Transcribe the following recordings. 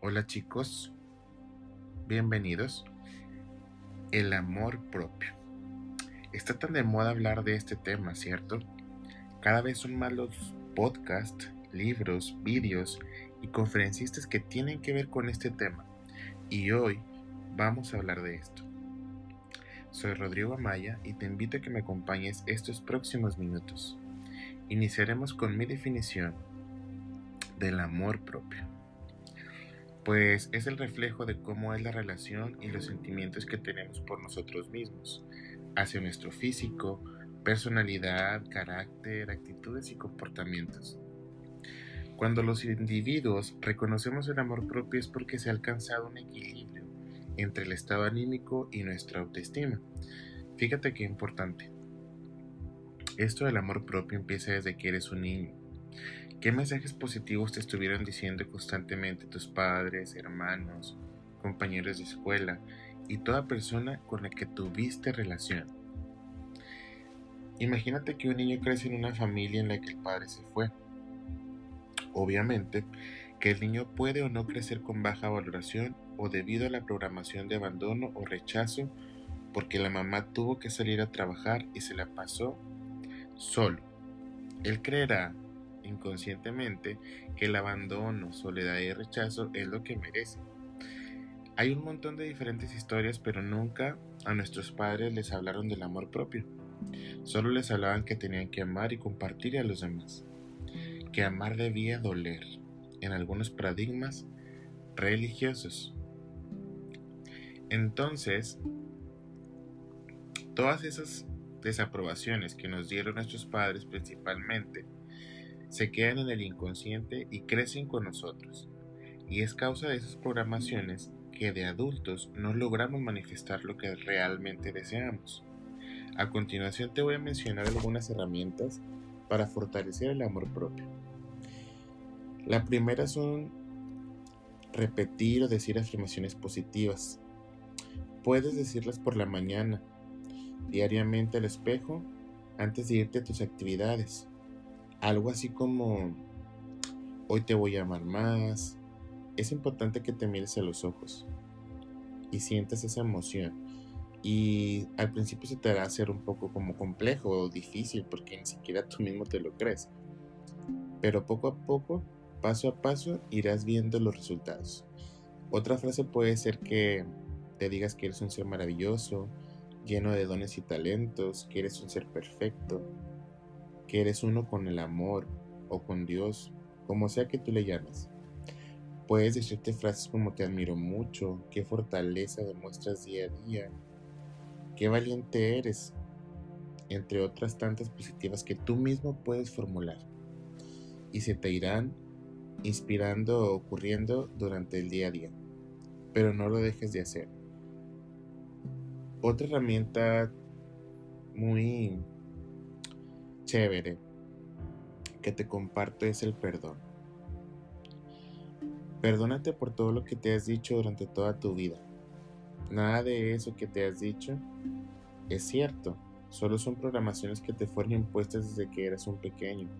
Hola chicos, bienvenidos. El amor propio. Está tan de moda hablar de este tema, ¿cierto? Cada vez son más los podcasts, libros, vídeos y conferencistas que tienen que ver con este tema. Y hoy vamos a hablar de esto. Soy Rodrigo Amaya y te invito a que me acompañes estos próximos minutos. Iniciaremos con mi definición del amor propio pues es el reflejo de cómo es la relación y los sentimientos que tenemos por nosotros mismos, hacia nuestro físico, personalidad, carácter, actitudes y comportamientos. Cuando los individuos reconocemos el amor propio es porque se ha alcanzado un equilibrio entre el estado anímico y nuestra autoestima. Fíjate qué importante. Esto del amor propio empieza desde que eres un niño ¿Qué mensajes positivos te estuvieron diciendo constantemente tus padres, hermanos, compañeros de escuela y toda persona con la que tuviste relación? Imagínate que un niño crece en una familia en la que el padre se fue. Obviamente que el niño puede o no crecer con baja valoración o debido a la programación de abandono o rechazo porque la mamá tuvo que salir a trabajar y se la pasó solo. Él creerá inconscientemente que el abandono, soledad y rechazo es lo que merece. Hay un montón de diferentes historias, pero nunca a nuestros padres les hablaron del amor propio. Solo les hablaban que tenían que amar y compartir a los demás. Que amar debía doler, en algunos paradigmas religiosos. Entonces, todas esas desaprobaciones que nos dieron nuestros padres principalmente se quedan en el inconsciente y crecen con nosotros. Y es causa de esas programaciones que de adultos no logramos manifestar lo que realmente deseamos. A continuación te voy a mencionar algunas herramientas para fortalecer el amor propio. La primera son repetir o decir afirmaciones positivas. Puedes decirlas por la mañana, diariamente al espejo, antes de irte a tus actividades algo así como, hoy te voy a amar más. Es importante que te mires a los ojos y sientas esa emoción. Y al principio se te va a hacer un poco como complejo o difícil porque ni siquiera tú mismo te lo crees. Pero poco a poco, paso a paso, irás viendo los resultados. Otra frase puede ser que te digas que eres un ser maravilloso, lleno de dones y talentos, que eres un ser perfecto, que eres uno con el amor o con Dios, como sea que tú le llames. Puedes decirte frases como te admiro mucho, qué fortaleza demuestras día a día, qué valiente eres, entre otras tantas positivas que tú mismo puedes formular. Y se te irán inspirando o ocurriendo durante el día a día. Pero no lo dejes de hacer. Otra herramienta muy chévere que te comparto es el perdón. Perdónate por todo lo que te has dicho durante toda tu vida. Nada de eso que te has dicho es cierto, solo son programaciones que te fueron impuestas desde que eras un pequeño.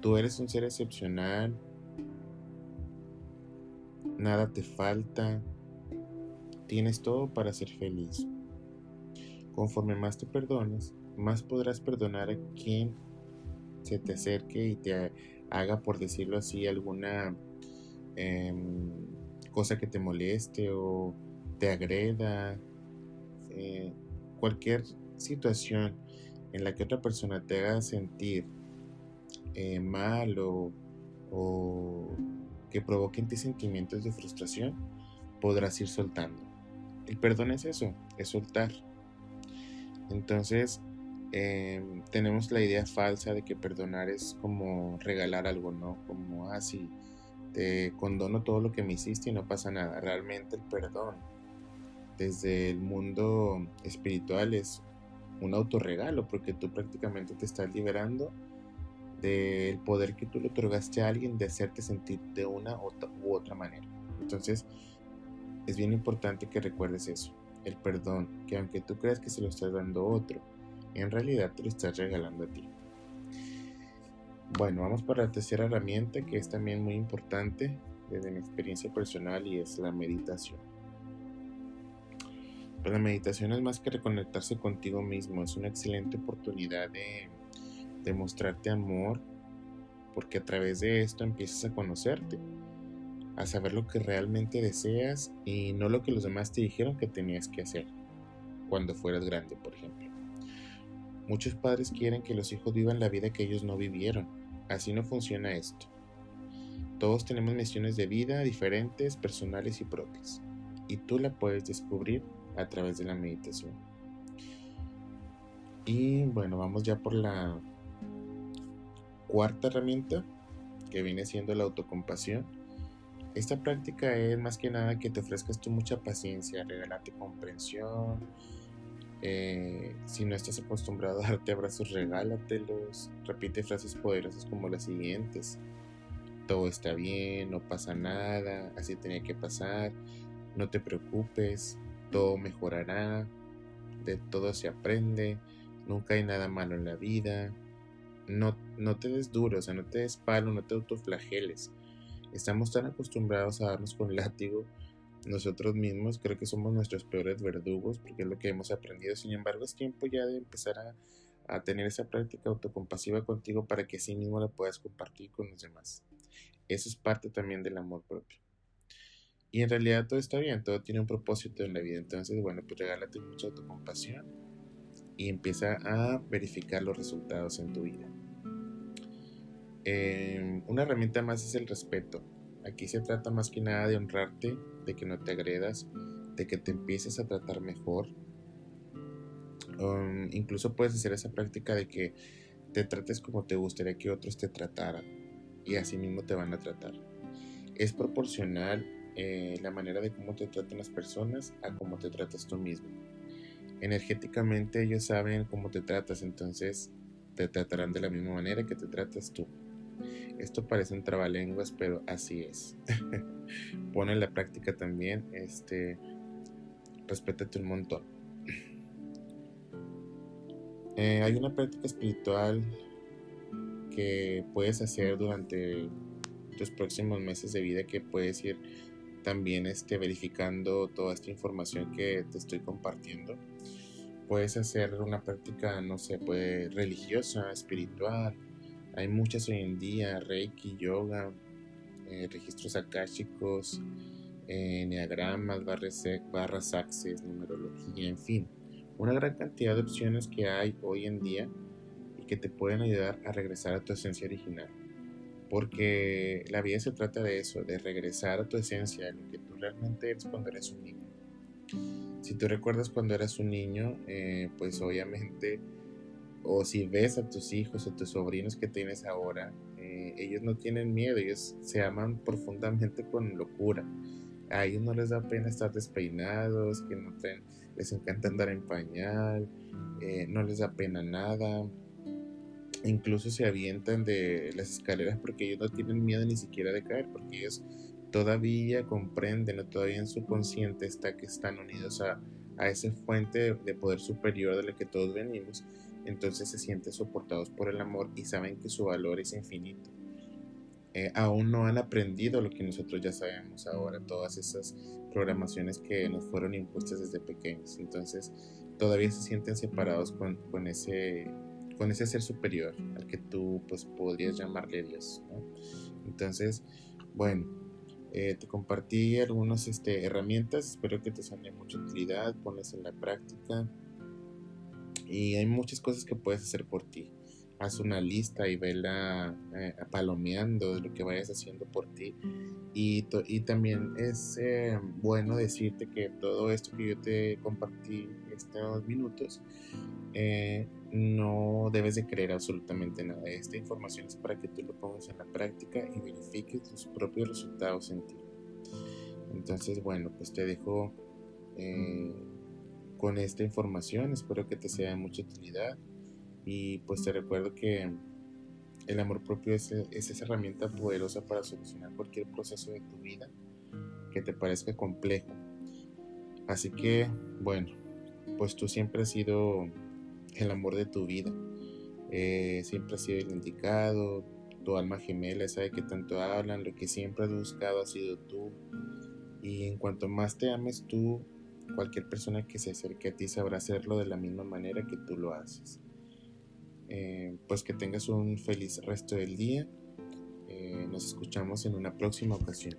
Tú eres un ser excepcional, nada te falta, tienes todo para ser feliz. Conforme más te perdones, más podrás perdonar a quien se te acerque y te haga, por decirlo así, alguna em, cosa que te moleste o te agreda, eh, cualquier situación en la que otra persona te haga sentir eh, mal o, o que provoque en ti sentimientos de frustración, podrás ir soltando. El perdón es eso, es soltar. Entonces, Em, tenemos la idea falsa de que perdonar es como regalar algo, ¿no? Como, así ah, te condono todo lo que me hiciste y no pasa nada. Realmente el perdón desde el mundo espiritual es un autorregalo porque tú prácticamente te estás liberando del poder que tú le otorgaste a alguien de hacerte sentir de una u otra manera. Entonces, es bien importante que recuerdes eso, el perdón, que aunque tú creas que se lo estás dando a otro, en realidad te lo estás regalando a ti. Bueno, vamos para la tercera herramienta que es también muy importante desde mi experiencia personal y es la meditación. Pues la meditación es más que reconectarse contigo mismo, es una excelente oportunidad de, de mostrarte amor, porque a través de esto empiezas a conocerte, a saber lo que realmente deseas y no lo que los demás te dijeron que tenías que hacer cuando fueras grande, por ejemplo. Muchos padres quieren que los hijos vivan la vida que ellos no vivieron. Así no funciona esto. Todos tenemos misiones de vida diferentes, personales y propias. Y tú la puedes descubrir a través de la meditación. Y bueno, vamos ya por la cuarta herramienta, que viene siendo la autocompasión. Esta práctica es más que nada que te ofrezcas tú mucha paciencia, regalarte comprensión. Eh, si no estás acostumbrado a darte abrazos, regálatelos. Repite frases poderosas como las siguientes. Todo está bien, no pasa nada, así tenía que pasar. No te preocupes, todo mejorará, de todo se aprende, nunca hay nada malo en la vida. No, no te des duro, o sea, no te des palo, no te autoflageles. Estamos tan acostumbrados a darnos con látigo nosotros mismos, creo que somos nuestros peores verdugos porque es lo que hemos aprendido. Sin embargo, es tiempo ya de empezar a, tener esa práctica autocompasiva contigo para que sí mismo la puedas compartir con los demás. Eso es parte también del amor propio. Y en realidad todo está bien, todo tiene un propósito en la vida. Entonces, bueno, pues regálate mucha autocompasión y empieza a verificar los resultados en tu vida. Em, una herramienta más es el respeto. Aquí se trata más que nada de honrarte, de que no te agredas, de que te empieces a tratar mejor. Um, incluso puedes hacer esa práctica de que te trates como te gustaría que otros te trataran y así mismo te van a tratar. Es proporcional eh, la manera de cómo te tratan las personas a cómo te tratas tú mismo. Energéticamente ellos saben cómo te tratas, entonces te tratarán de la misma manera que te tratas tú. Esto parece un trabalenguas, pero así es. Pone en la práctica también, este, respétate un montón. Eh, hay una práctica espiritual que puedes hacer durante tus próximos meses de vida que puedes ir también este, verificando toda esta información que te estoy compartiendo. Puedes hacer una práctica, no sé, puede religiosa, espiritual. Hay muchas hoy en día, Reiki, yoga, eh, registros akáshicos, eh, enneagramas, barras, barras numerología, en fin. Una gran cantidad de opciones que hay hoy en día y que te pueden ayudar a regresar a tu esencia original porque la vida se trata de eso, de regresar a tu esencia, de lo que tú realmente eres cuando eres un niño. Si tú recuerdas cuando eras un niño, eh, pues obviamente, o si ves a tus hijos o tus sobrinos que tienes ahora, eh, ellos no tienen miedo, ellos se aman profundamente con locura. A ellos no les da pena estar despeinados, que no les encanta andar en pañal, eh, no les da pena nada. Incluso se avientan de las escaleras porque ellos no tienen miedo ni siquiera de caer, porque ellos todavía comprenden o todavía en su consciente está que están unidos a, a esa fuente de, poder superior de la que todos venimos, entonces se sienten soportados por el amor y saben que su valor es infinito. Eh, aún no han aprendido lo que nosotros ya sabemos ahora, todas esas programaciones que nos fueron impuestas desde pequeños, entonces todavía se sienten separados con, ese con ese ser superior al que tú pues podrías llamarle Dios. Entonces, bueno, eh, te compartí algunas este, herramientas, espero que te sean de mucha utilidad, ponlas en la práctica y hay muchas cosas que puedes hacer por ti. Haz una lista y vela eh, palomeando de lo que vayas haciendo por ti. Y, y también es eh, bueno decirte que todo esto que yo te compartí estos minutos eh, no debes de creer absolutamente nada. Esta información es para que tú lo pongas en la práctica y verifiques tus propios resultados en ti. Entonces, bueno, pues te dejo eh, con esta información. Espero que te sea de mucha utilidad. Y pues te recuerdo que el amor propio es, es esa herramienta poderosa para solucionar cualquier proceso de tu vida que te parezca complejo. Así que, bueno, pues tú siempre has sido el amor de tu vida. Eh, siempre ha sido el indicado, tu alma gemela, esa de que tanto hablan, lo que siempre has buscado ha sido tú. Y en cuanto más te ames tú, cualquier persona que se acerque a ti sabrá hacerlo de la misma manera que tú lo haces. Eh, pues que tengas un feliz resto del día. Eh, nos escuchamos en una próxima ocasión.